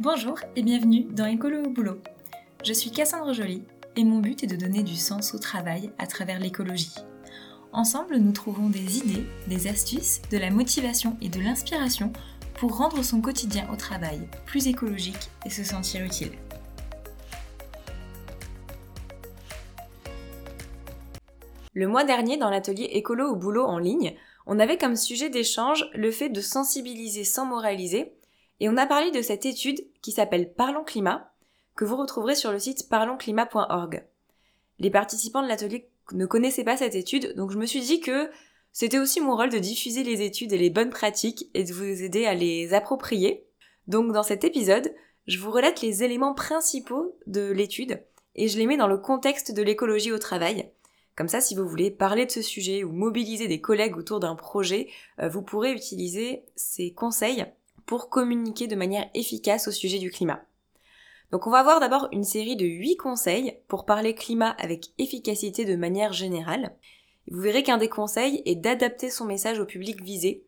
Bonjour et bienvenue dans Écolo au boulot. Je suis Cassandre Joly et mon but est de donner du sens au travail à travers l'écologie. Ensemble, nous trouvons des idées, des astuces, de la motivation et de l'inspiration pour rendre son quotidien au travail plus écologique et se sentir utile. Le mois dernier, dans l'atelier Écolo au boulot en ligne, on avait comme sujet d'échange le fait de sensibiliser sans moraliser et on a parlé de cette étude qui s'appelle Parlons Climat, que vous retrouverez sur le site parlonsclimat.org. Les participants de l'atelier ne connaissaient pas cette étude, donc je me suis dit que c'était aussi mon rôle de diffuser les études et les bonnes pratiques et de vous aider à les approprier. Donc dans cet épisode, je vous relate les éléments principaux de l'étude et je les mets dans le contexte de l'écologie au travail. Comme ça, si vous voulez parler de ce sujet ou mobiliser des collègues autour d'un projet, euh, vous pourrez utiliser ces conseils pour communiquer de manière efficace au sujet du climat. Donc on va voir d'abord une série de 8 conseils pour parler climat avec efficacité de manière générale. Vous verrez qu'un des conseils est d'adapter son message au public visé.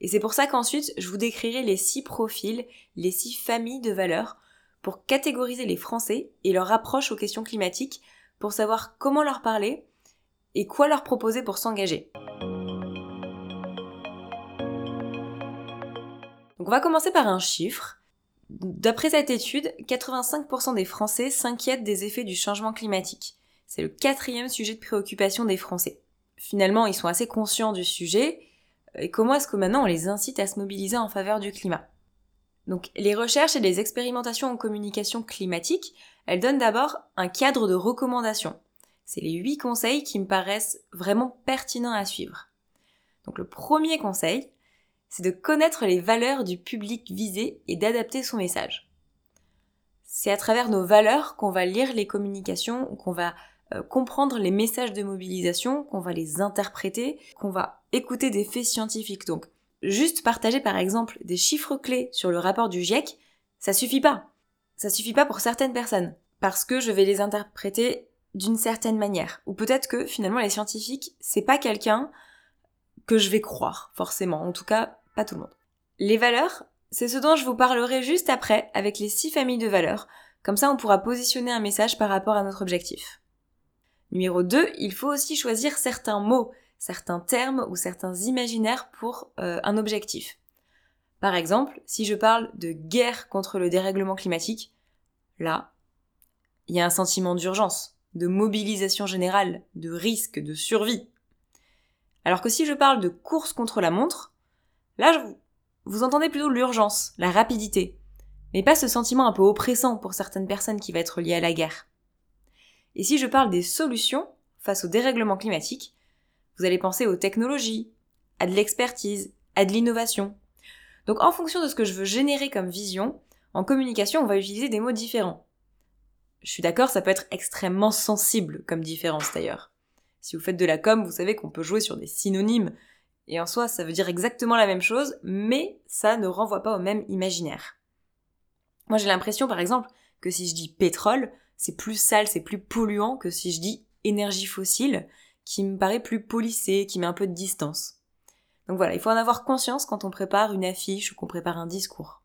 Et c'est pour ça qu'ensuite je vous décrirai les 6 profils, les 6 familles de valeurs pour catégoriser les Français et leur approche aux questions climatiques pour savoir comment leur parler et quoi leur proposer pour s'engager. On va commencer par un chiffre. D'après cette étude, 85% des Français s'inquiètent des effets du changement climatique. C'est le quatrième sujet de préoccupation des Français. Finalement, ils sont assez conscients du sujet. Et comment est-ce que maintenant on les incite à se mobiliser en faveur du climat? Donc, les recherches et les expérimentations en communication climatique, elles donnent d'abord un cadre de recommandation. C'est les huit conseils qui me paraissent vraiment pertinents à suivre. Donc, le premier conseil, c'est de connaître les valeurs du public visé et d'adapter son message. C'est à travers nos valeurs qu'on va lire les communications, qu'on va euh, comprendre les messages de mobilisation, qu'on va les interpréter, qu'on va écouter des faits scientifiques. Donc, juste partager par exemple des chiffres clés sur le rapport du GIEC, ça suffit pas. Ça suffit pas pour certaines personnes. Parce que je vais les interpréter d'une certaine manière. Ou peut-être que finalement les scientifiques, c'est pas quelqu'un que je vais croire, forcément. En tout cas, tout le monde. Les valeurs, c'est ce dont je vous parlerai juste après avec les six familles de valeurs. Comme ça, on pourra positionner un message par rapport à notre objectif. Numéro 2, il faut aussi choisir certains mots, certains termes ou certains imaginaires pour euh, un objectif. Par exemple, si je parle de guerre contre le dérèglement climatique, là, il y a un sentiment d'urgence, de mobilisation générale, de risque, de survie. Alors que si je parle de course contre la montre, là, vous entendez plutôt l'urgence, la rapidité, mais pas ce sentiment un peu oppressant pour certaines personnes qui va être lié à la guerre. Et si je parle des solutions face au dérèglement climatique, vous allez penser aux technologies, à de l'expertise, à de l'innovation. Donc en fonction de ce que je veux générer comme vision, en communication, on va utiliser des mots différents. Je suis d'accord, ça peut être extrêmement sensible comme différence d'ailleurs. Si vous faites de la com, vous savez qu'on peut jouer sur des synonymes. Et en soi, ça veut dire exactement la même chose, mais ça ne renvoie pas au même imaginaire. Moi, j'ai l'impression, par exemple, que si je dis pétrole, c'est plus sale, c'est plus polluant que si je dis énergie fossile, qui me paraît plus polissé, qui met un peu de distance. Donc voilà, il faut en avoir conscience quand on prépare une affiche ou qu'on prépare un discours.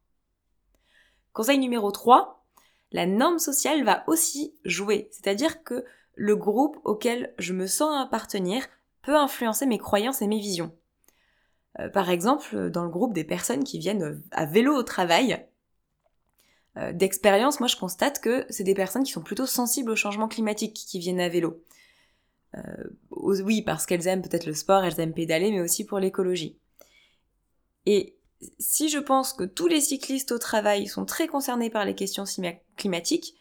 Conseil numéro 3, la norme sociale va aussi jouer. C'est-à-dire que le groupe auquel je me sens appartenir peut influencer mes croyances et mes visions. Euh, par exemple, dans le groupe des personnes qui viennent à vélo au travail, euh, d'expérience, moi je constate que c'est des personnes qui sont plutôt sensibles au changement climatique qui viennent à vélo. Euh, oui, parce qu'elles aiment peut-être le sport, elles aiment pédaler, mais aussi pour l'écologie. Et si je pense que tous les cyclistes au travail sont très concernés par les questions climatiques,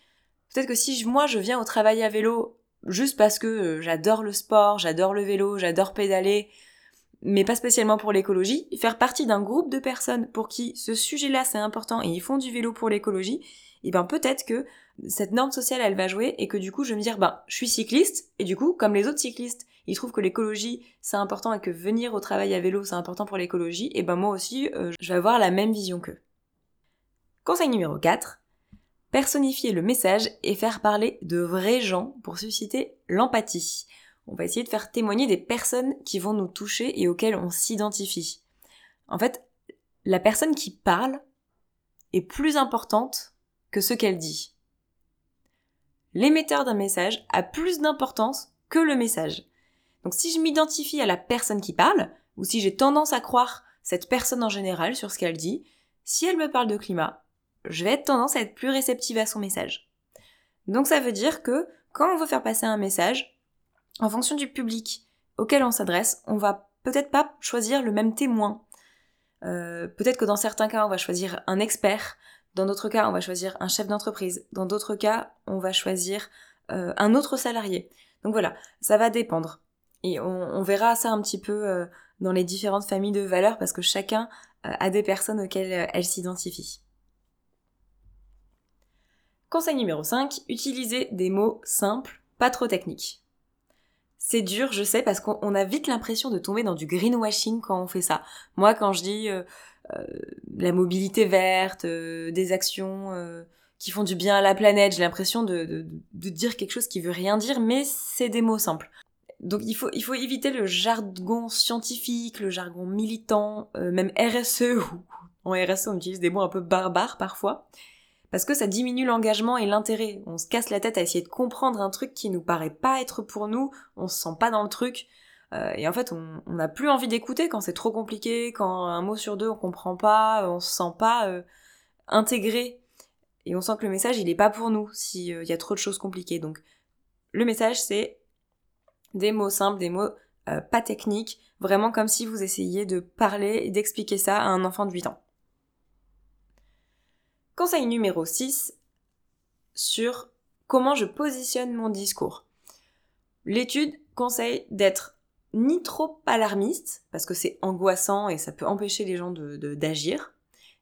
peut-être que si moi je viens au travail à vélo juste parce que euh, j'adore le sport, j'adore le vélo, j'adore pédaler, mais pas spécialement pour l'écologie, faire partie d'un groupe de personnes pour qui ce sujet-là c'est important et ils font du vélo pour l'écologie, et ben peut-être que cette norme sociale elle va jouer et que du coup je vais me dire ben je suis cycliste et du coup comme les autres cyclistes ils trouvent que l'écologie c'est important et que venir au travail à vélo c'est important pour l'écologie et ben moi aussi euh, je vais avoir la même vision qu'eux. Conseil numéro 4, personnifier le message et faire parler de vrais gens pour susciter l'empathie. On va essayer de faire témoigner des personnes qui vont nous toucher et auxquelles on s'identifie. En fait, la personne qui parle, est plus importante que ce qu'elle dit. L'émetteur d'un message a plus d'importance que le message. Donc si je m'identifie à la personne qui parle, ou si j'ai tendance à croire cette personne en général sur ce qu'elle dit, si elle me parle de climat, je vais être tendance à être plus réceptive à son message. Donc ça veut dire que quand on veut faire passer un message, en fonction du public auquel on s'adresse, on va peut-être pas choisir le même témoin. Euh, peut-être que dans certains cas, on va choisir un expert, dans d'autres cas, on va choisir un chef d'entreprise, dans d'autres cas, on va choisir euh, un autre salarié. Donc voilà, ça va dépendre. Et on, verra ça un petit peu euh, dans les différentes familles de valeurs parce que chacun a des personnes auxquelles elle s'identifie. Conseil numéro 5, utilisez des mots simples, pas trop techniques. C'est dur, je sais, parce qu'on a vite l'impression de tomber dans du greenwashing quand on fait ça. Moi, quand je dis euh, euh, la mobilité verte, euh, des actions qui font du bien à la planète, j'ai l'impression de, dire quelque chose qui veut rien dire, mais c'est des mots simples. Donc il faut, éviter le jargon scientifique, le jargon militant, même RSE, ou en RSE on utilise des mots un peu barbares parfois parce que ça diminue l'engagement et l'intérêt. On se casse la tête à essayer de comprendre un truc qui nous paraît pas être pour nous, on se sent pas dans le truc, euh, et en fait on n'a plus envie d'écouter quand c'est trop compliqué, quand un mot sur deux on comprend pas, on se sent pas euh, intégré, et on sent que le message il est pas pour nous s'il euh, y a trop de choses compliquées. Donc le message c'est des mots simples, des mots pas techniques, vraiment comme si vous essayiez de parler et d'expliquer ça à un enfant de 8 ans. Conseil numéro 6 sur comment je positionne mon discours. L'étude conseille d'être ni trop alarmiste, parce que c'est angoissant et ça peut empêcher les gens d'agir, de, d'agir,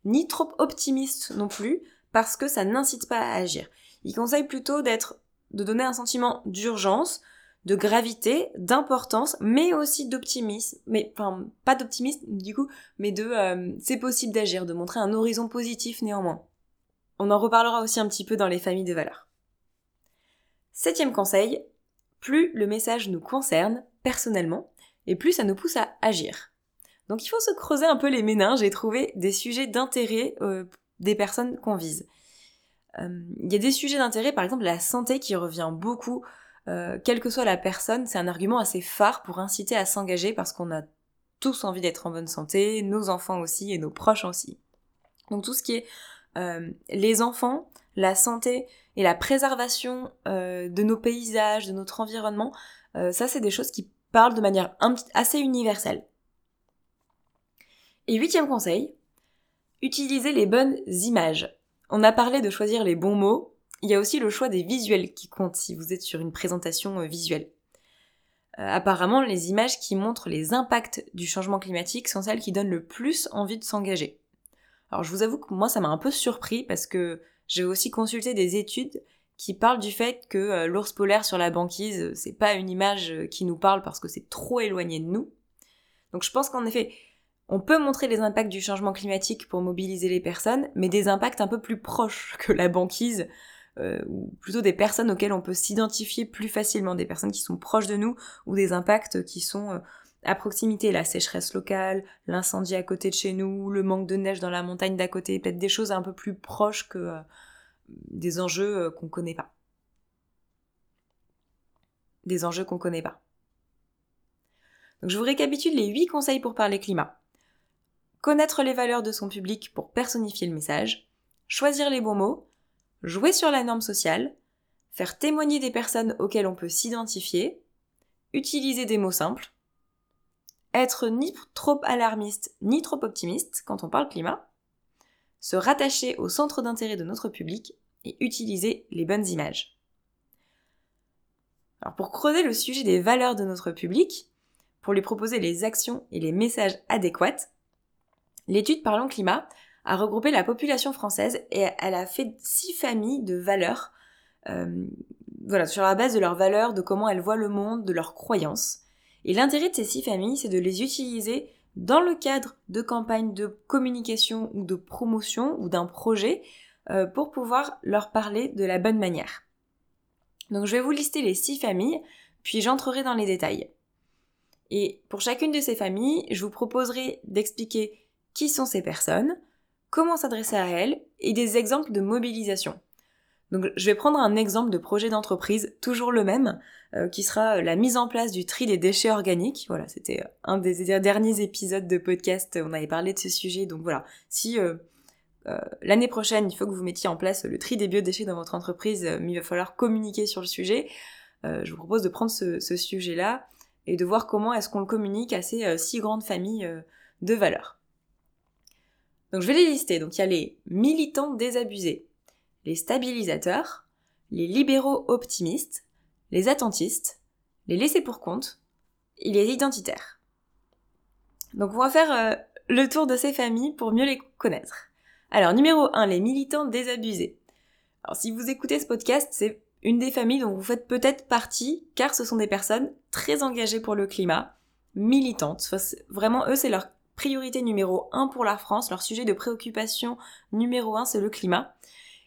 ni trop optimiste non plus, parce que ça n'incite pas à agir. Il conseille plutôt d'être, de donner un sentiment d'urgence, de gravité, d'importance, mais aussi d'optimisme, mais enfin pas d'optimisme du coup, mais de euh, c'est possible d'agir, de montrer un horizon positif néanmoins. On en reparlera aussi un petit peu dans les familles de valeurs. Septième conseil, plus le message nous concerne personnellement, et plus ça nous pousse à agir. Donc il faut se creuser un peu les méninges et trouver des sujets d'intérêt euh, des personnes qu'on vise. Euh, il y a des sujets d'intérêt, par exemple la santé qui revient beaucoup, euh, quelle que soit la personne, c'est un argument assez phare pour inciter à s'engager parce qu'on a tous envie d'être en bonne santé, nos enfants aussi et nos proches aussi. Donc tout ce qui est euh, les enfants, la santé et la préservation euh, de nos paysages, de notre environnement, euh, ça c'est des choses qui parlent de manière assez universelle. Et huitième conseil, utilisez les bonnes images. On a parlé de choisir les bons mots, il y a aussi le choix des visuels qui comptent si vous êtes sur une présentation visuelle. apparemment, les images qui montrent les impacts du changement climatique sont celles qui donnent le plus envie de s'engager. Alors je vous avoue que moi ça m'a un peu surpris parce que j'ai aussi consulté des études qui parlent du fait que euh, l'ours polaire sur la banquise, c'est pas une image euh, qui nous parle parce que c'est trop éloigné de nous. Donc je pense qu'en effet, on peut montrer les impacts du changement climatique pour mobiliser les personnes, mais des impacts un peu plus proches que la banquise, euh, ou plutôt des personnes auxquelles on peut s'identifier plus facilement, des personnes qui sont proches de nous, ou des impacts qui sont à proximité, la sécheresse locale, l'incendie à côté de chez nous, le manque de neige dans la montagne d'à côté, peut-être des choses un peu plus proches que euh, des enjeux euh, qu'on connaît pas. Des enjeux qu'on connaît pas. Donc je vous récapitule les 8 conseils pour parler climat. Connaître les valeurs de son public pour personnifier le message, choisir les bons mots, jouer sur la norme sociale, faire témoigner des personnes auxquelles on peut s'identifier, utiliser des mots simples, être ni trop alarmiste ni trop optimiste quand on parle climat, se rattacher au centre d'intérêt de notre public et utiliser les bonnes images. Alors pour creuser le sujet des valeurs de notre public, pour lui proposer les actions et les messages adéquats, l'étude Parlons Climat a regroupé la population française et elle a fait six familles de valeurs, euh, voilà, sur la base de leurs valeurs, de comment elles voient le monde, de leurs croyances. Et l'intérêt de ces six familles, c'est de les utiliser dans le cadre de campagnes de communication ou de promotion ou d'un projet euh, pour pouvoir leur parler de la bonne manière. Donc je vais vous lister les six familles, puis j'entrerai dans les détails. Et pour chacune de ces familles, je vous proposerai d'expliquer qui sont ces personnes, comment s'adresser à elles et des exemples de mobilisation. Donc je vais prendre un exemple de projet d'entreprise, toujours le même, euh, qui sera la mise en place du tri des déchets organiques. Voilà, c'était un des derniers épisodes de podcast, on avait parlé de ce sujet, donc voilà, si euh, euh, l'année prochaine il faut que vous mettiez en place le tri des biodéchets dans votre entreprise, mais il va falloir communiquer sur le sujet, je vous propose de prendre ce, ce sujet-là et de voir comment est-ce qu'on le communique à ces six grandes familles de valeurs. Donc je vais les lister. Donc il y a les militants désabusés, les stabilisateurs, les libéraux optimistes, les attentistes, les laissés pour compte et les identitaires. Donc on va faire euh, le tour de ces familles pour mieux les connaître. Alors numéro 1, les militants désabusés. Alors si vous écoutez ce podcast, c'est une des familles dont vous faites peut-être partie, car ce sont des personnes très engagées pour le climat, militantes. vraiment, eux, c'est leur priorité numéro 1 pour la France, leur sujet de préoccupation numéro 1, c'est le climat.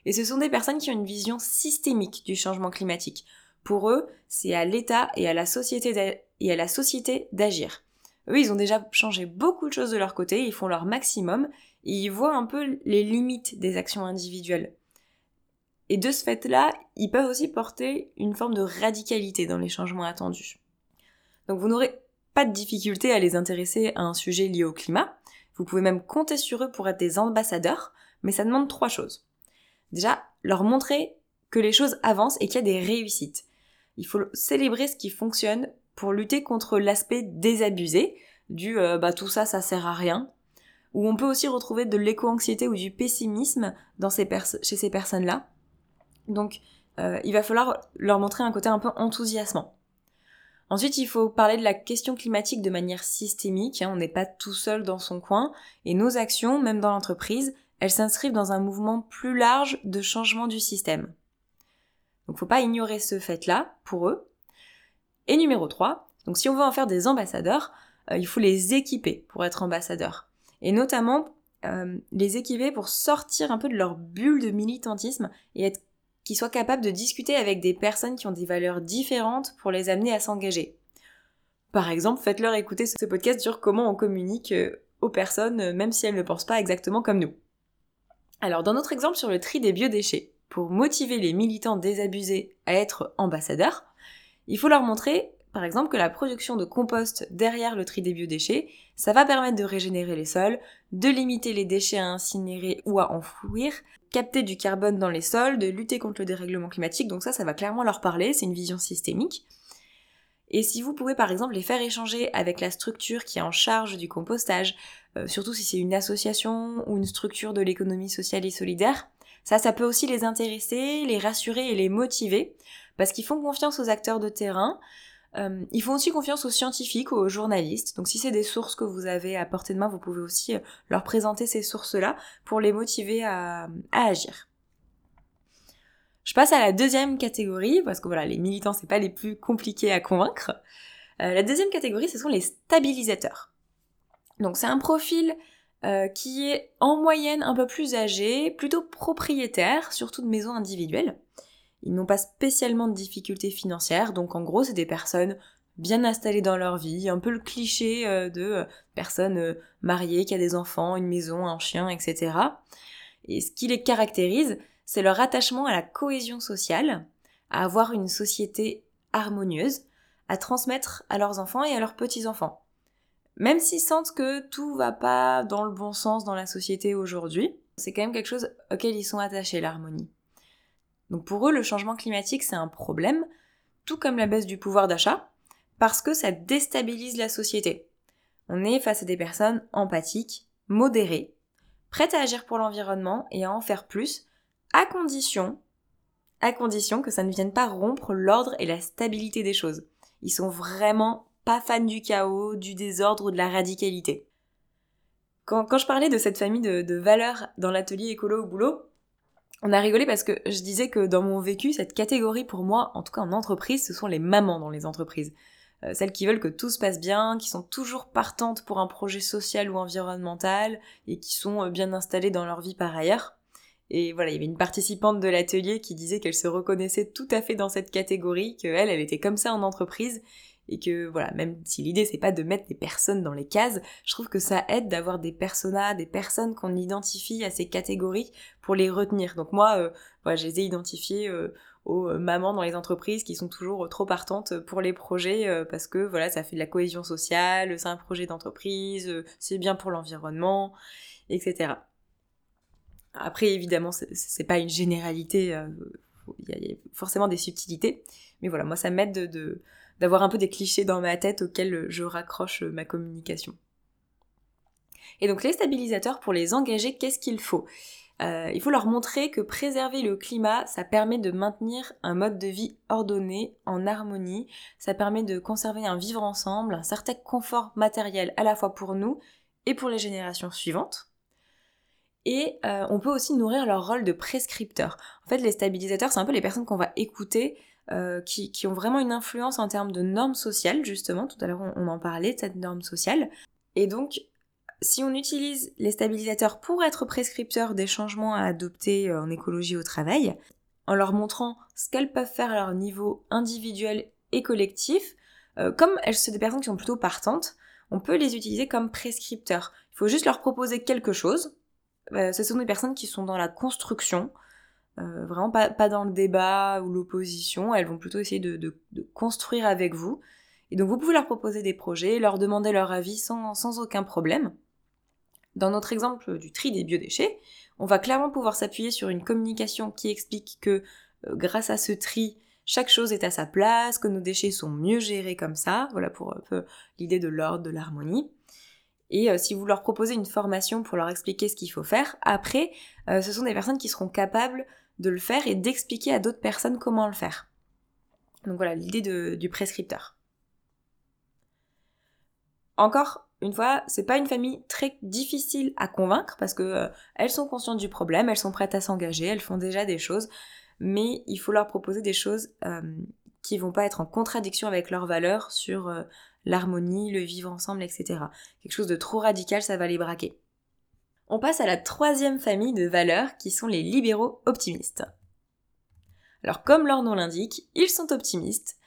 Et ce sont des personnes qui ont une vision systémique du changement climatique. Pour eux, c'est à l'État et à la société d'agir. Eux, ils ont déjà changé beaucoup de choses de leur côté, ils font leur maximum, et ils voient un peu les limites des actions individuelles. Et de ce fait-là, ils peuvent aussi porter une forme de radicalité dans les changements attendus. Donc vous n'aurez pas de difficulté à les intéresser à un sujet lié au climat. Vous pouvez même compter sur eux pour être des ambassadeurs, mais ça demande trois choses. Déjà, leur montrer que les choses avancent et qu'il y a des réussites. Il faut célébrer ce qui fonctionne pour lutter contre l'aspect désabusé du euh, bah tout ça ça sert à rien où on peut aussi retrouver de l'éco-anxiété ou du pessimisme chez ces personnes-là. Donc euh, il va falloir leur montrer un côté un peu enthousiasmant. Ensuite, il faut parler de la question climatique de manière systémique. Hein. on n'est pas tout seul dans son coin. Et nos actions, même dans l'entreprise, elles s'inscrivent dans un mouvement plus large de changement du système. Donc faut pas ignorer ce fait-là pour eux. Et numéro 3, donc si on veut en faire des ambassadeurs, euh, il faut les équiper pour être ambassadeurs. Et notamment euh, les équiper pour sortir un peu de leur bulle de militantisme et être qui soient capables de discuter avec des personnes qui ont des valeurs différentes pour les amener à s'engager. Par exemple, faites-leur écouter ce podcast sur comment on communique euh, aux personnes, même si elles ne pensent pas exactement comme nous. Alors, dans notre exemple sur le tri des biodéchets, pour motiver les militants désabusés à être ambassadeurs, il faut leur montrer, par exemple, que la production de compost derrière le tri des biodéchets, ça va permettre de régénérer les sols, de limiter les déchets à incinérer ou à enfouir, capter du carbone dans les sols, de lutter contre le dérèglement climatique, donc ça, ça va clairement leur parler, c'est une vision systémique. Et si vous pouvez par exemple les faire échanger avec la structure qui est en charge du compostage, euh, surtout si c'est une association ou une structure de l'économie sociale et solidaire, ça, ça peut aussi les intéresser, les rassurer et les motiver, parce qu'ils font confiance aux acteurs de terrain, euh, ils font aussi confiance aux scientifiques, aux journalistes. Donc si c'est des sources que vous avez à portée de main, vous pouvez aussi euh, leur présenter ces sources-là pour les motiver à, agir. Je passe à la deuxième catégorie, parce que voilà, les militants, c'est pas les plus compliqués à convaincre. Euh, la deuxième catégorie, ce sont les stabilisateurs. Donc c'est un profil qui est en moyenne un peu plus âgé, plutôt propriétaire, surtout de maisons individuelles. Ils n'ont pas spécialement de difficultés financières, donc en gros c'est des personnes bien installées dans leur vie, un peu le cliché euh, de euh, personnes euh, mariées qui a des enfants, une maison, un chien, etc. Et ce qui les caractérise, c'est leur attachement à la cohésion sociale, à avoir une société harmonieuse, à transmettre à leurs enfants et à leurs petits-enfants. Même s'ils sentent que tout va pas dans le bon sens dans la société aujourd'hui, c'est quand même quelque chose auquel ils sont attachés, l'harmonie. Donc pour eux, le changement climatique, c'est un problème, tout comme la baisse du pouvoir d'achat, parce que ça déstabilise la société. On est face à des personnes empathiques, modérées, prêtes à agir pour l'environnement et à en faire plus, à condition, à condition que ça ne vienne pas rompre l'ordre et la stabilité des choses. Ils sont vraiment pas fans du chaos, du désordre ou de la radicalité. Quand, je parlais de cette famille de, de valeurs dans l'atelier écolo au boulot, on a rigolé parce que je disais que dans mon vécu, cette catégorie pour moi, en tout cas en entreprise, ce sont les mamans dans les entreprises. Euh, celles qui veulent que tout se passe bien, qui sont toujours partantes pour un projet social ou environnemental et qui sont euh, bien installées dans leur vie par ailleurs. Et voilà, il y avait une participante de l'atelier qui disait qu'elle se reconnaissait tout à fait dans cette catégorie, qu'elle, elle était comme ça en entreprise et que voilà, même si l'idée c'est pas de mettre des personnes dans les cases, je trouve que ça aide d'avoir des personas, des personnes qu'on identifie à ces catégories pour les retenir. Donc moi, euh, voilà, je les ai identifiées euh, aux euh, mamans dans les entreprises qui sont toujours trop partantes pour les projets parce que voilà, ça fait de la cohésion sociale, c'est un projet d'entreprise, c'est bien pour l'environnement, etc. Après, évidemment, c'est pas une généralité, il y, a forcément des subtilités, mais voilà, moi ça m'aide de d'avoir un peu des clichés dans ma tête auxquels je raccroche ma communication. Et donc les stabilisateurs, pour les engager, qu'est-ce qu'il faut? Euh, Il faut leur montrer que préserver le climat, ça permet de maintenir un mode de vie ordonné, en harmonie, ça permet de conserver un vivre ensemble, un certain confort matériel à la fois pour nous et pour les générations suivantes. Et euh, on peut aussi nourrir leur rôle de prescripteur. En fait, les stabilisateurs, c'est un peu les personnes qu'on va écouter euh, qui, qui, ont vraiment une influence en termes de normes sociales, justement. Tout à l'heure, on, en parlait de cette norme sociale. Et donc, si on utilise les stabilisateurs pour être prescripteurs des changements à adopter euh, en écologie au travail, en leur montrant ce qu'elles peuvent faire à leur niveau individuel et collectif, euh, comme elles sont des personnes qui sont plutôt partantes, on peut les utiliser comme prescripteurs. Il faut juste leur proposer quelque chose. ce sont des personnes qui sont dans la construction, euh, vraiment pas, dans le débat ou l'opposition, elles vont plutôt essayer de, construire avec vous. Et donc vous pouvez leur proposer des projets, leur demander leur avis sans, aucun problème. Dans notre exemple du tri des biodéchets, on va clairement pouvoir s'appuyer sur une communication qui explique que euh, grâce à ce tri, chaque chose est à sa place, que nos déchets sont mieux gérés comme ça, voilà pour peu l'idée de l'ordre, de l'harmonie. Et euh, si vous leur proposez une formation pour leur expliquer ce qu'il faut faire, après, ce sont des personnes qui seront capables de le faire et d'expliquer à d'autres personnes comment le faire. Donc voilà l'idée du prescripteur. Encore une fois, c'est pas une famille très difficile à convaincre parce que euh, elles sont conscientes du problème, elles sont prêtes à s'engager, elles font déjà des choses, mais il faut leur proposer des choses euh, qui vont pas être en contradiction avec leurs valeurs sur euh, l'harmonie, le vivre ensemble, etc. Quelque chose de trop radical, ça va les braquer. On passe à la troisième famille de valeurs qui sont les libéraux optimistes. Alors comme leur nom l'indique, ils sont optimistes.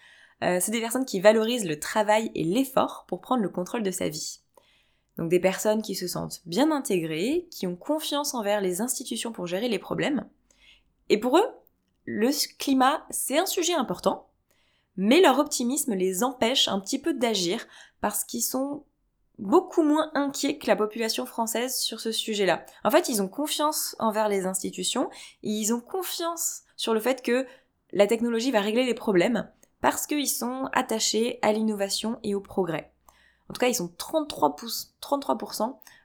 Euh, c'est des personnes qui valorisent le travail et l'effort pour prendre le contrôle de sa vie. Donc des personnes qui se sentent bien intégrées, qui ont confiance envers les institutions pour gérer les problèmes. Et pour eux, le climat, c'est un sujet important, mais leur optimisme les empêche un petit peu d'agir parce qu'ils sont beaucoup moins inquiets que la population française sur ce sujet-là. En fait, ils ont confiance envers les institutions, ils ont confiance sur le fait que la technologie va régler les problèmes, parce qu'ils sont attachés à l'innovation et au progrès. En tout cas, ils sont 33%, 33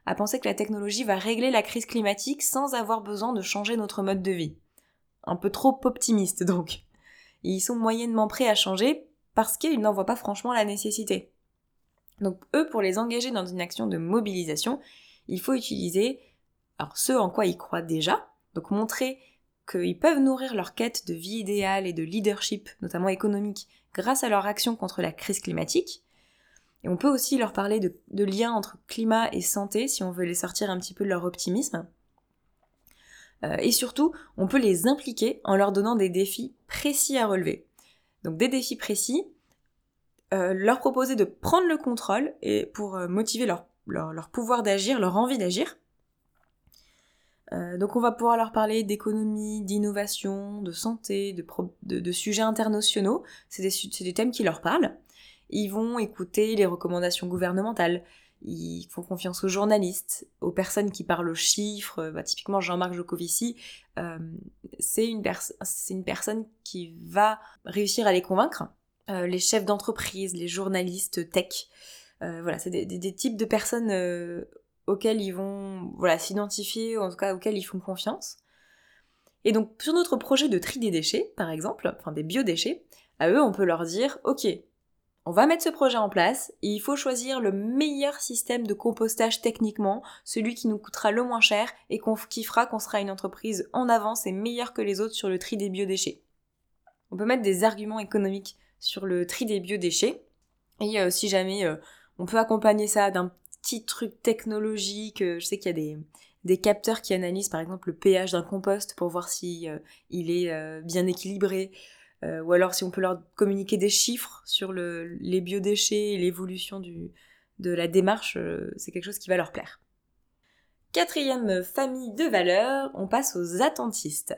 à penser que la technologie va régler la crise climatique sans avoir besoin de changer notre mode de vie. Un peu trop optimiste donc. ils sont moyennement prêts à changer parce qu'ils n'en voient pas franchement la nécessité. Donc eux, pour les engager dans une action de mobilisation, il faut utiliser ce en quoi ils croient déjà, donc montrer qu'ils peuvent nourrir leur quête de vie idéale et de leadership, notamment économique, grâce à leur action contre la crise climatique. Et on peut aussi leur parler de, de liens entre climat et santé si on veut les sortir un petit peu de leur optimisme. Euh, et surtout, on peut les impliquer en leur donnant des défis précis à relever. Donc des défis précis, euh, leur proposer de prendre le contrôle et pour euh, motiver leur, leur, pouvoir d'agir, leur envie d'agir. Euh, donc on va pouvoir leur parler d'économie, d'innovation, de santé, de, de, sujets internationaux. C'est des, des, thèmes qui leur parlent. Ils vont écouter les recommandations gouvernementales. Ils font confiance aux journalistes, aux personnes qui parlent aux chiffres. Bah, typiquement Jean-Marc Jocovici, c'est une, une personne qui va réussir à les convaincre euh, les chefs d'entreprise, les journalistes tech. Euh, voilà, c'est des, types de personnes euh, auxquelles ils vont voilà, s'identifier, en tout cas auxquelles ils font confiance. Et donc sur notre projet de tri des déchets, par exemple, enfin des biodéchets, à eux on peut leur dire, ok, on va mettre ce projet en place et il faut choisir le meilleur système de compostage techniquement, celui qui nous coûtera le moins cher et qui fera qu'on sera une entreprise en avance et meilleure que les autres sur le tri des biodéchets. On peut mettre des arguments économiques sur le tri des biodéchets. Et euh, si jamais euh, on peut accompagner ça d'un petit truc technologique, euh, je sais qu'il y a des, des capteurs qui analysent par exemple le pH d'un compost pour voir si il est bien équilibré. ou alors si on peut leur communiquer des chiffres sur les biodéchets et l'évolution de la démarche, c'est quelque chose qui va leur plaire. Quatrième famille de valeurs, on passe aux attentistes.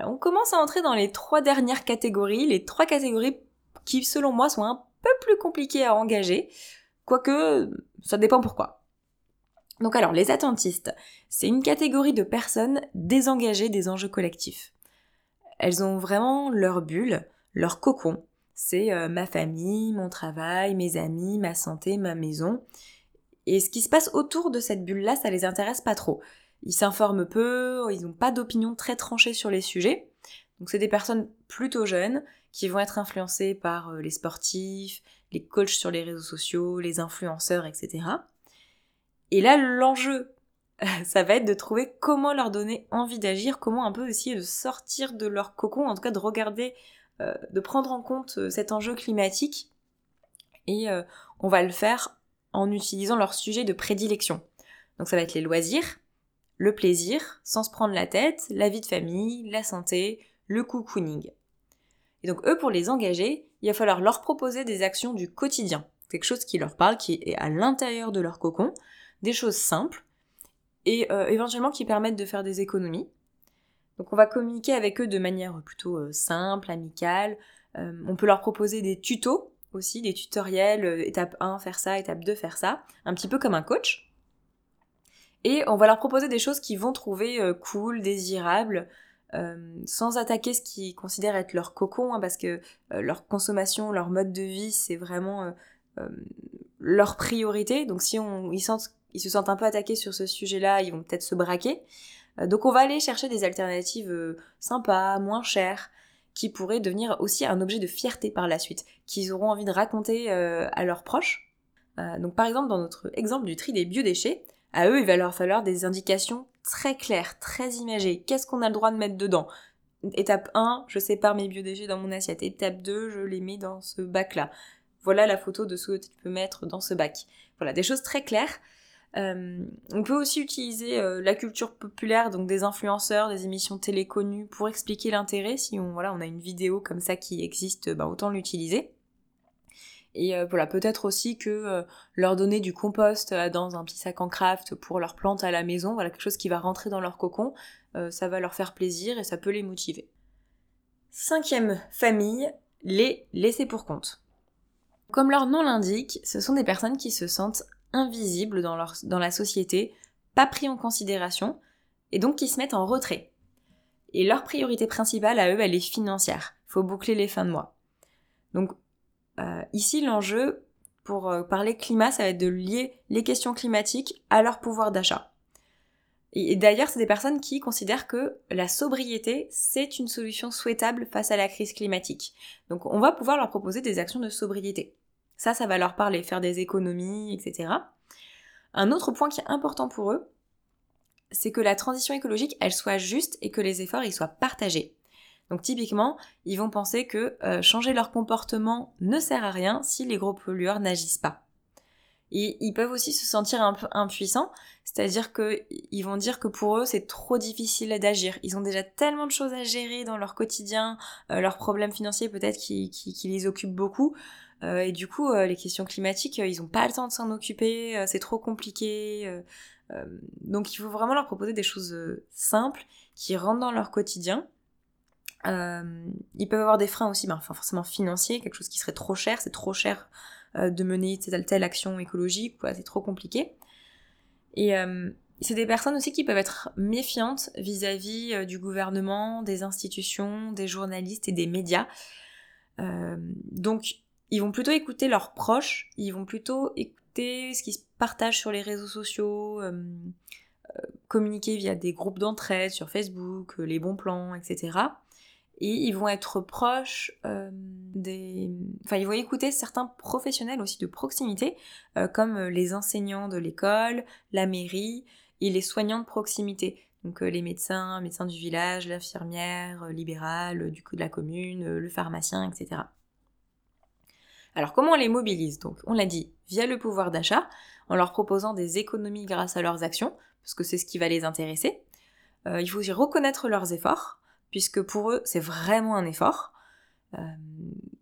on commence à entrer dans les trois dernières catégories, les trois catégories qui selon moi sont un peu plus compliquées à engager, quoique ça dépend pourquoi. Donc alors, les attentistes, c'est une catégorie de personnes désengagées des enjeux collectifs. Elles ont vraiment leur bulle, leur cocon. C'est euh, ma famille, mon travail, mes amis, ma santé, ma maison. Et ce qui se passe autour de cette bulle-là, ça les intéresse pas trop. Ils s'informent peu, ils n'ont pas d'opinion très tranchée sur les sujets. Donc c'est des personnes plutôt jeunes qui vont être influencées par euh, les sportifs, les coachs sur les réseaux sociaux, les influenceurs, etc. Et là, l'enjeu, ça va être de trouver comment leur donner envie d'agir, comment un peu essayer de sortir de leur cocon, en tout cas de regarder, euh, de prendre en compte euh, cet enjeu climatique. Et on va le faire en utilisant leur sujet de prédilection. Donc ça va être les loisirs, le plaisir, sans se prendre la tête, la vie de famille, la santé, le cocooning. Et donc eux, pour les engager, il va falloir leur proposer des actions du quotidien, quelque chose qui leur parle, qui est à l'intérieur de leur cocon, des choses simples, et euh, éventuellement qui permettent de faire des économies. Donc on va communiquer avec eux de manière plutôt euh, simple, amicale. Euh, on peut leur proposer des tutos aussi, des tutoriels, étape 1, faire ça, étape 2, faire ça, un petit peu comme un coach. Et on va leur proposer des choses qu'ils vont trouver cool, désirables, euh, sans attaquer ce qu'ils considèrent être leur cocon, hein, parce que leur consommation, leur mode de vie, c'est vraiment leur priorité. Donc si on, ils, se sentent un peu attaqués sur ce sujet-là, ils vont peut-être se braquer. donc on va aller chercher des alternatives sympas, moins chères, qui pourrait devenir aussi un objet de fierté par la suite, qu'ils auront envie de raconter euh, à leurs proches. Euh, donc par exemple dans notre exemple du tri des biodéchets, à eux il va leur falloir des indications très claires, très imagées. Qu'est-ce qu'on a le droit de mettre dedans? Étape 1, je sépare mes biodéchets dans mon assiette. Étape 2, je les mets dans ce bac-là. Voilà la photo de ce que tu peux mettre dans ce bac. Voilà, des choses très claires euh, on peut aussi utiliser euh, la culture populaire, donc des influenceurs, des émissions télé connues, pour expliquer l'intérêt. Si on, a une vidéo comme ça qui existe, bah, autant l'utiliser. Et euh, voilà, peut-être aussi que leur donner du compost dans un petit sac en craft pour leurs plantes à la maison, voilà quelque chose qui va rentrer dans leur cocon, ça va leur faire plaisir et ça peut les motiver. Cinquième famille, les laisser pour compte. Comme leur nom l'indique, ce sont des personnes qui se sentent invisibles dans, leur, dans la société, pas pris en considération, et donc qui se mettent en retrait. Et leur priorité principale à eux, elle est financière. Faut boucler les fins de mois. Donc euh, ici, l'enjeu pour euh, parler climat, ça va être de lier les questions climatiques à leur pouvoir d'achat. Et, d'ailleurs, c'est des personnes qui considèrent que la sobriété, c'est une solution souhaitable face à la crise climatique. Donc on va pouvoir leur proposer des actions de sobriété. Ça, ça va leur parler, faire des économies, etc. Un autre point qui est important pour eux, c'est que la transition écologique, elle soit juste et que les efforts, ils soient partagés. Donc typiquement, ils vont penser que euh, changer leur comportement ne sert à rien si les gros pollueurs n'agissent pas. Et ils peuvent aussi se sentir un peu impuissants, c'est-à-dire qu'ils vont dire que pour eux c'est trop difficile d'agir. Ils ont déjà tellement de choses à gérer dans leur quotidien, euh, leurs problèmes financiers peut-être qui, les occupent beaucoup, euh, et du coup, les questions climatiques, ils n'ont pas le temps de s'en occuper, c'est trop compliqué. donc il faut vraiment leur proposer des choses simples qui rentrent dans leur quotidien. Ils peuvent avoir des freins aussi, ben, forcément financiers, quelque chose qui serait trop cher, c'est trop cher de mener telle, action écologique, c'est trop compliqué. Et c'est des personnes aussi qui peuvent être méfiantes vis-à-vis du gouvernement, des institutions, des journalistes et des médias. donc ils vont plutôt écouter leurs proches, ils vont plutôt écouter ce qui se partage sur les réseaux sociaux, euh, euh, communiquer via des groupes d'entraide sur Facebook, euh, les bons plans, etc. Et ils vont être proches des... Enfin, ils vont écouter certains professionnels aussi de proximité, comme les enseignants de l'école, la mairie et les soignants de proximité. Donc les médecins, médecins du village, l'infirmière libérale du coup de la commune, le pharmacien, etc. Alors comment on les mobilise? Donc on l'a dit via le pouvoir d'achat, en leur proposant des économies grâce à leurs actions, parce que c'est ce qui va les intéresser. Euh, il faut aussi reconnaître leurs efforts, puisque pour eux c'est vraiment un effort.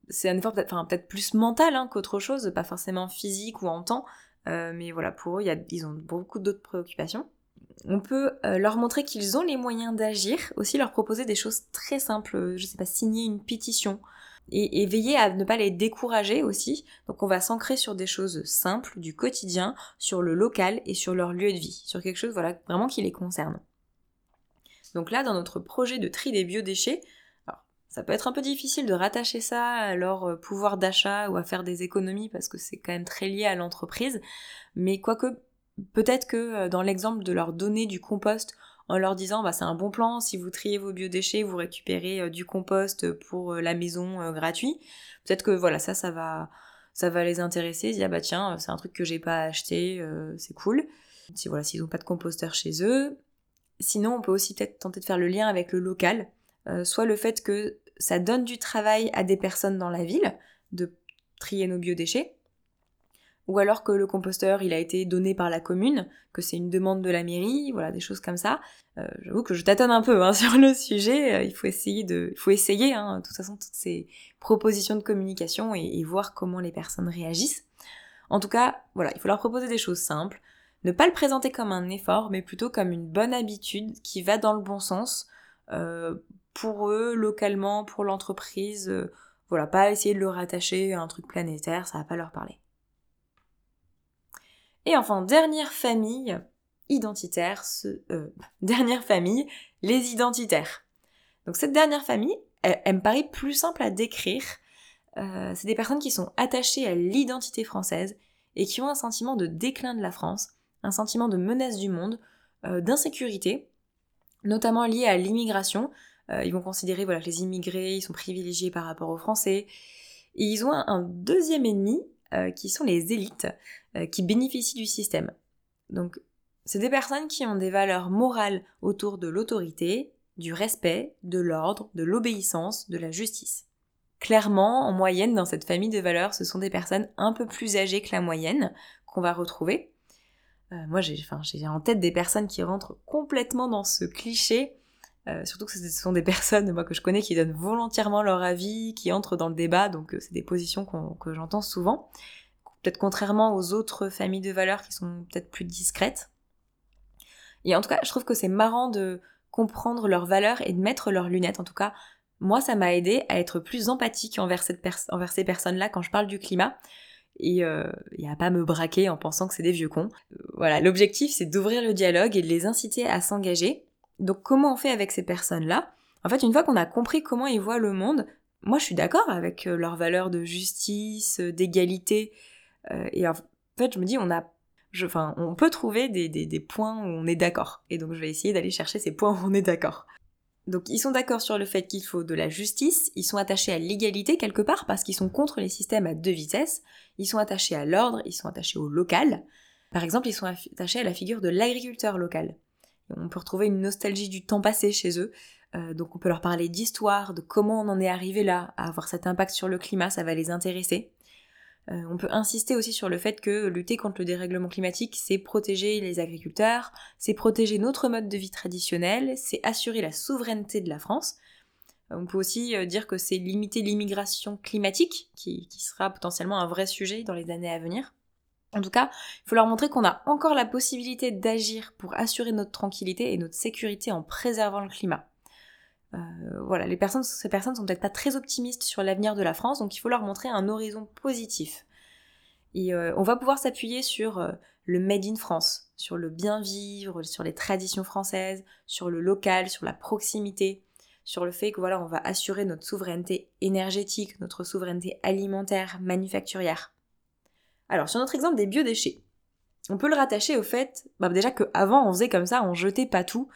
c'est un effort peut-être plus mental hein, qu'autre chose, pas forcément physique ou en temps, mais voilà, pour eux, y a, ils ont beaucoup d'autres préoccupations. On peut leur montrer qu'ils ont les moyens d'agir, aussi leur proposer des choses très simples, je sais pas, signer une pétition, et, veiller à ne pas les décourager aussi. Donc on va s'ancrer sur des choses simples du quotidien, sur le local et sur leur lieu de vie, sur quelque chose voilà vraiment qui les concerne. Donc là, dans notre projet de tri des biodéchets, ça peut être un peu difficile de rattacher ça à leur euh, pouvoir d'achat ou à faire des économies parce que c'est quand même très lié à l'entreprise. Mais quoique, peut-être que euh, dans l'exemple de leur donner du compost en leur disant bah c'est un bon plan, si vous triez vos biodéchets, vous récupérez euh, du compost pour la maison gratuit. Peut-être que voilà, ça ça va ça va les intéresser, disent ah bah tiens, c'est un truc que j'ai pas acheté, c'est cool. Si voilà, s'ils n'ont pas de composteur chez eux. Sinon, on peut aussi peut-être tenter de faire le lien avec le local. soit le fait que ça donne du travail à des personnes dans la ville de trier nos biodéchets, ou alors que le composteur il a été donné par la commune, que c'est une demande de la mairie, voilà des choses comme ça. Euh, j'avoue que je tâtonne un peu hein, sur le sujet. Euh, il faut essayer de, il faut essayer, hein, de toute façon toutes ces propositions de communication et, voir comment les personnes réagissent. En tout cas, voilà, il faut leur proposer des choses simples, ne pas le présenter comme un effort, mais plutôt comme une bonne habitude qui va dans le bon sens euh, pour eux, localement, pour l'entreprise. Euh, voilà, pas essayer de le rattacher à un truc planétaire, ça va pas leur parler. Et enfin, dernière famille identitaire, euh, dernière famille, les identitaires. Donc cette dernière famille, elle, me paraît plus simple à décrire. C'est des personnes qui sont attachées à l'identité française et qui ont un sentiment de déclin de la France, un sentiment de menace du monde, d'insécurité, notamment lié à l'immigration, euh, ils vont considérer voilà, que les immigrés, ils sont privilégiés par rapport aux Français. Et ils ont un, deuxième ennemi, euh, qui sont les élites, euh, qui bénéficient du système. Donc, c'est des personnes qui ont des valeurs morales autour de l'autorité, du respect, de l'ordre, de l'obéissance, de la justice. Clairement, en moyenne, dans cette famille de valeurs, ce sont des personnes un peu plus âgées que la moyenne qu'on va retrouver. Moi, j'ai en tête des personnes qui rentrent complètement dans ce cliché euh, surtout que ce sont des personnes moi que je connais qui donnent volontairement leur avis, qui entrent dans le débat, donc euh, c'est des positions que j'entends souvent. Peut-être contrairement aux autres familles de valeurs qui sont peut-être plus discrètes. Et en tout cas, je trouve que c'est marrant de comprendre leurs valeurs et de mettre leurs lunettes. En tout cas, moi, ça m'a aidé à être plus empathique envers ces personnes-là quand je parle du climat et, euh, et, pas me braquer en pensant que c'est des vieux cons. voilà, l'objectif c'est d'ouvrir le dialogue et de les inciter à s'engager donc comment on fait avec ces personnes-là? En fait, une fois qu'on a compris comment ils voient le monde, moi je suis d'accord avec euh, leurs valeurs de justice, d'égalité. Euh, et en fait, je me dis, on a enfin, on peut trouver des, des, points où on est d'accord. Et donc je vais essayer d'aller chercher ces points où on est d'accord. Donc ils sont d'accord sur le fait qu'il faut de la justice, ils sont attachés à l'égalité quelque part parce qu'ils sont contre les systèmes à deux vitesses, ils sont attachés à l'ordre, ils sont attachés au local. Par exemple, ils sont attachés à la figure de l'agriculteur local. On peut retrouver une nostalgie du temps passé chez eux. Euh, donc on peut leur parler d'histoire, de comment on en est arrivé là, à avoir cet impact sur le climat, ça va les intéresser. Euh, on peut insister aussi sur le fait que lutter contre le dérèglement climatique, c'est protéger les agriculteurs, c'est protéger notre mode de vie traditionnel, c'est assurer la souveraineté de la France. Euh, on peut aussi dire que c'est limiter l'immigration climatique, qui, sera potentiellement un vrai sujet dans les années à venir. En tout cas, il faut leur montrer qu'on a encore la possibilité d'agir pour assurer notre tranquillité et notre sécurité en préservant le climat. Euh, voilà, personnes, ces personnes sont peut-être pas très optimistes sur l'avenir de la France, donc il faut leur montrer un horizon positif. Et euh, on va pouvoir s'appuyer sur euh, le Made in France, sur le bien vivre, sur les traditions françaises, sur le local, sur la proximité, sur le fait que voilà, on va assurer notre souveraineté énergétique, notre souveraineté alimentaire, manufacturière. Alors, sur notre exemple des biodéchets, on peut le rattacher au fait, bah, déjà qu'avant on faisait comme ça, on jetait pas tout,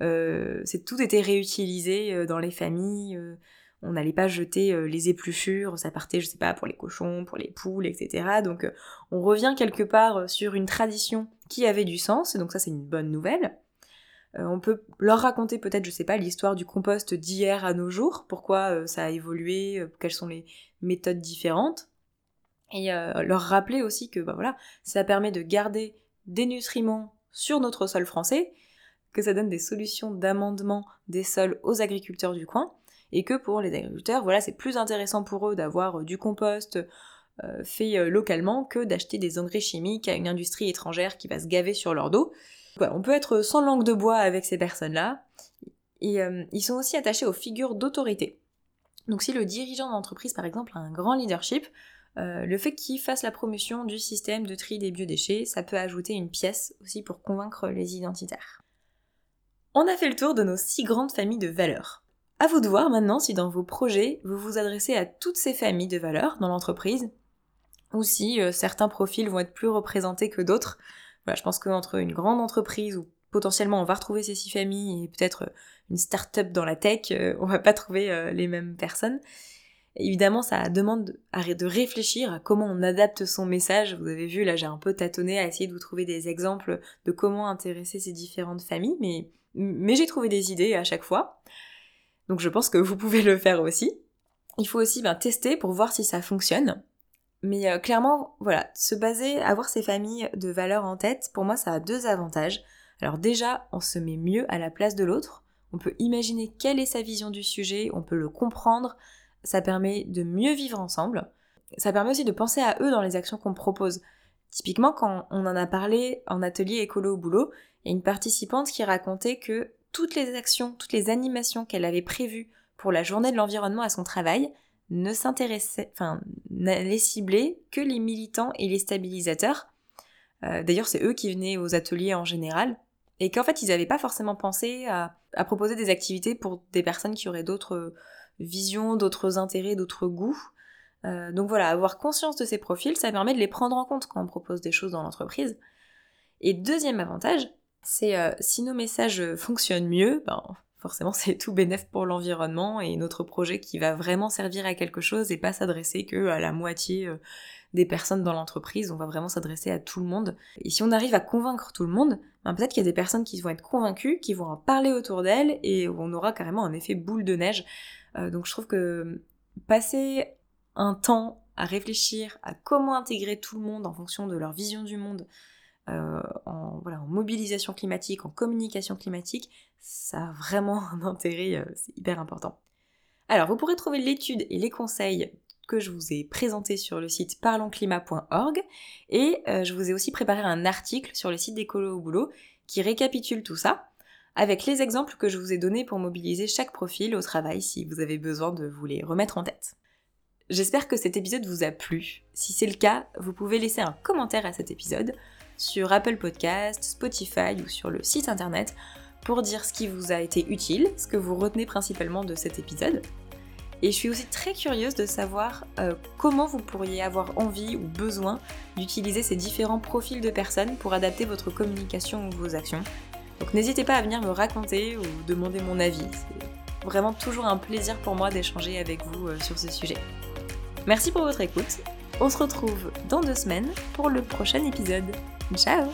c'est tout était réutilisé euh, dans les familles, euh, on n'allait pas jeter les épluchures, ça partait, je sais pas, pour les cochons, pour les poules, etc. Donc on revient quelque part sur une tradition qui avait du sens, donc ça c'est une bonne nouvelle. on peut leur raconter peut-être, je sais pas, l'histoire du compost d'hier à nos jours, pourquoi ça a évolué, quelles sont les méthodes différentes et euh, leur rappeler aussi que bah voilà, ça permet de garder des nutriments sur notre sol français, que ça donne des solutions d'amendement des sols aux agriculteurs du coin, et que pour les agriculteurs, voilà, c'est plus intéressant pour eux d'avoir du compost fait localement que d'acheter des engrais chimiques à une industrie étrangère qui va se gaver sur leur dos. on peut être sans langue de bois avec ces personnes-là, et ils sont aussi attachés aux figures d'autorité. Donc si le dirigeant d'entreprise, par exemple, a un grand leadership, euh, le fait qu'il fasse la promotion du système de tri des biodéchets, ça peut ajouter une pièce aussi pour convaincre les identitaires. On a fait le tour de nos six grandes familles de valeurs. À vous de voir maintenant si dans vos projets, vous vous adressez à toutes ces familles de valeurs dans l'entreprise, ou si euh, certains profils vont être plus représentés que d'autres. Je pense qu'entre une grande entreprise où potentiellement on va retrouver ces six familles et peut-être une start-up dans la tech, euh, on va pas trouver les mêmes personnes. Évidemment, ça demande de réfléchir à comment on adapte son message. Vous avez vu, là, j'ai un peu tâtonné à essayer de vous trouver des exemples de comment intéresser ces différentes familles, mais, mais j'ai trouvé des idées à chaque fois. Donc je pense que vous pouvez le faire aussi. Il faut aussi ben, tester pour voir si ça fonctionne. Mais euh, clairement, voilà, se baser, avoir ces familles de valeurs en tête, pour moi, ça a deux avantages. Alors déjà, on se met mieux à la place de l'autre. On peut imaginer quelle est sa vision du sujet, on peut le comprendre, ça permet de mieux vivre ensemble, ça permet aussi de penser à eux dans les actions qu'on propose. Typiquement, quand on en a parlé en atelier écolo au boulot, il y a une participante qui racontait que toutes les actions, toutes les animations qu'elle avait prévues pour la journée de l'environnement à son travail ne s'intéressaient, enfin, n'allaient cibler que les militants et les stabilisateurs. Euh, d'ailleurs, c'est eux qui venaient aux ateliers en général, et qu'en fait, ils n'avaient pas forcément pensé à, à, proposer des activités pour des personnes qui auraient d'autres visions, d'autres intérêts, d'autres goûts. Euh, donc voilà, avoir conscience de ces profils, ça permet de les prendre en compte quand on propose des choses dans l'entreprise. Et deuxième avantage, c'est euh, si nos messages fonctionnent mieux, ben, forcément c'est tout bénéf pour l'environnement et notre projet qui va vraiment servir à quelque chose et pas s'adresser que à la moitié euh, des personnes dans l'entreprise, on va vraiment s'adresser à tout le monde. Et si on arrive à convaincre tout le monde, ben peut-être qu'il y a des personnes qui vont être convaincues, qui vont en parler autour d'elles et on aura carrément un effet boule de neige donc je trouve que passer un temps à réfléchir à comment intégrer tout le monde en fonction de leur vision du monde, euh, en, mobilisation climatique, en communication climatique, ça a vraiment un intérêt, euh, c'est hyper important. Alors, vous pourrez trouver l'étude et les conseils que je vous ai présentés sur le site parlonsclimat.org et je vous ai aussi préparé un article sur le site d'Écolo au boulot qui récapitule tout ça avec les exemples que je vous ai donnés pour mobiliser chaque profil au travail si vous avez besoin de vous les remettre en tête. J'espère que cet épisode vous a plu. Si c'est le cas, vous pouvez laisser un commentaire à cet épisode sur Apple Podcast, Spotify ou sur le site internet pour dire ce qui vous a été utile, ce que vous retenez principalement de cet épisode. Et je suis aussi très curieuse de savoir euh, comment vous pourriez avoir envie ou besoin d'utiliser ces différents profils de personnes pour adapter votre communication ou vos actions. Donc n'hésitez pas à venir me raconter ou demander mon avis. C'est vraiment toujours un plaisir pour moi d'échanger avec vous euh, sur ce sujet. Merci pour votre écoute. On se retrouve dans deux semaines pour le prochain épisode. Ciao